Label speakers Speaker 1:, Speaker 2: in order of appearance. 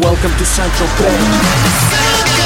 Speaker 1: Welcome to Central Bay.